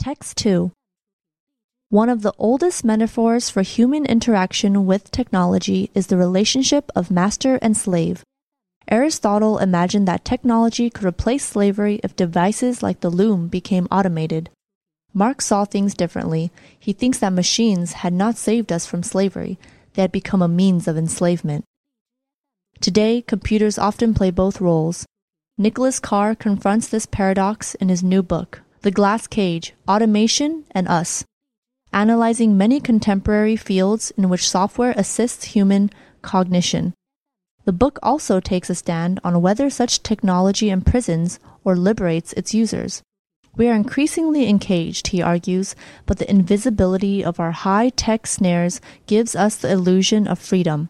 Text 2 One of the oldest metaphors for human interaction with technology is the relationship of master and slave. Aristotle imagined that technology could replace slavery if devices like the loom became automated. Marx saw things differently. He thinks that machines had not saved us from slavery, they had become a means of enslavement. Today, computers often play both roles. Nicholas Carr confronts this paradox in his new book, The Glass Cage Automation and Us, analyzing many contemporary fields in which software assists human cognition. The book also takes a stand on whether such technology imprisons or liberates its users. We are increasingly encaged, he argues, but the invisibility of our high tech snares gives us the illusion of freedom.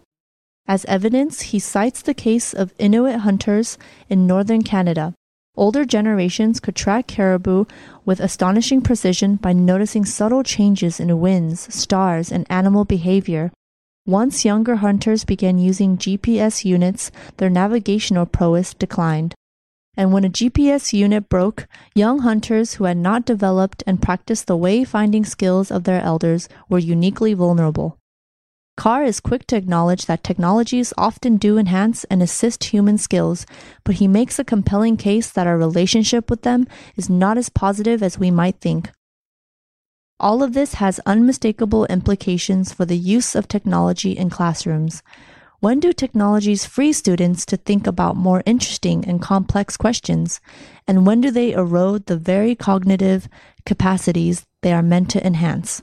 As evidence, he cites the case of Inuit hunters in northern Canada. Older generations could track caribou with astonishing precision by noticing subtle changes in winds, stars, and animal behavior. Once younger hunters began using GPS units, their navigational prowess declined. And when a GPS unit broke, young hunters who had not developed and practiced the wayfinding skills of their elders were uniquely vulnerable. Carr is quick to acknowledge that technologies often do enhance and assist human skills, but he makes a compelling case that our relationship with them is not as positive as we might think. All of this has unmistakable implications for the use of technology in classrooms. When do technologies free students to think about more interesting and complex questions? And when do they erode the very cognitive capacities they are meant to enhance?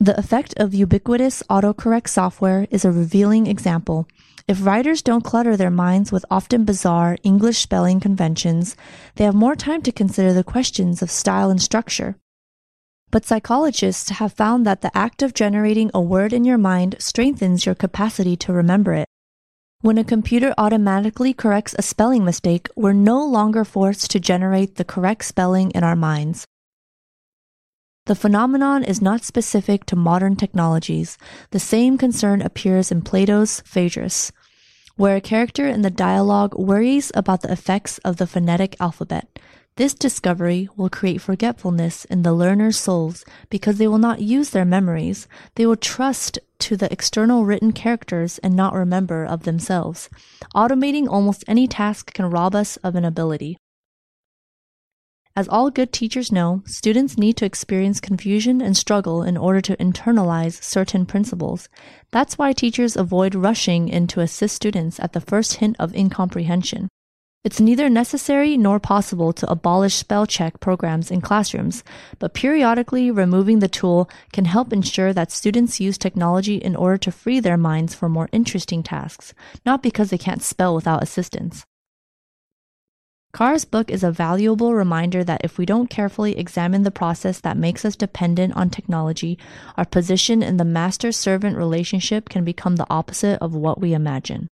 The effect of ubiquitous autocorrect software is a revealing example. If writers don't clutter their minds with often bizarre English spelling conventions, they have more time to consider the questions of style and structure. But psychologists have found that the act of generating a word in your mind strengthens your capacity to remember it. When a computer automatically corrects a spelling mistake, we're no longer forced to generate the correct spelling in our minds. The phenomenon is not specific to modern technologies. The same concern appears in Plato's Phaedrus, where a character in the dialogue worries about the effects of the phonetic alphabet. This discovery will create forgetfulness in the learner's souls because they will not use their memories. They will trust to the external written characters and not remember of themselves. Automating almost any task can rob us of an ability. As all good teachers know, students need to experience confusion and struggle in order to internalize certain principles. That's why teachers avoid rushing in to assist students at the first hint of incomprehension. It's neither necessary nor possible to abolish spell check programs in classrooms, but periodically removing the tool can help ensure that students use technology in order to free their minds for more interesting tasks, not because they can't spell without assistance. Carr's book is a valuable reminder that if we don't carefully examine the process that makes us dependent on technology, our position in the master servant relationship can become the opposite of what we imagine.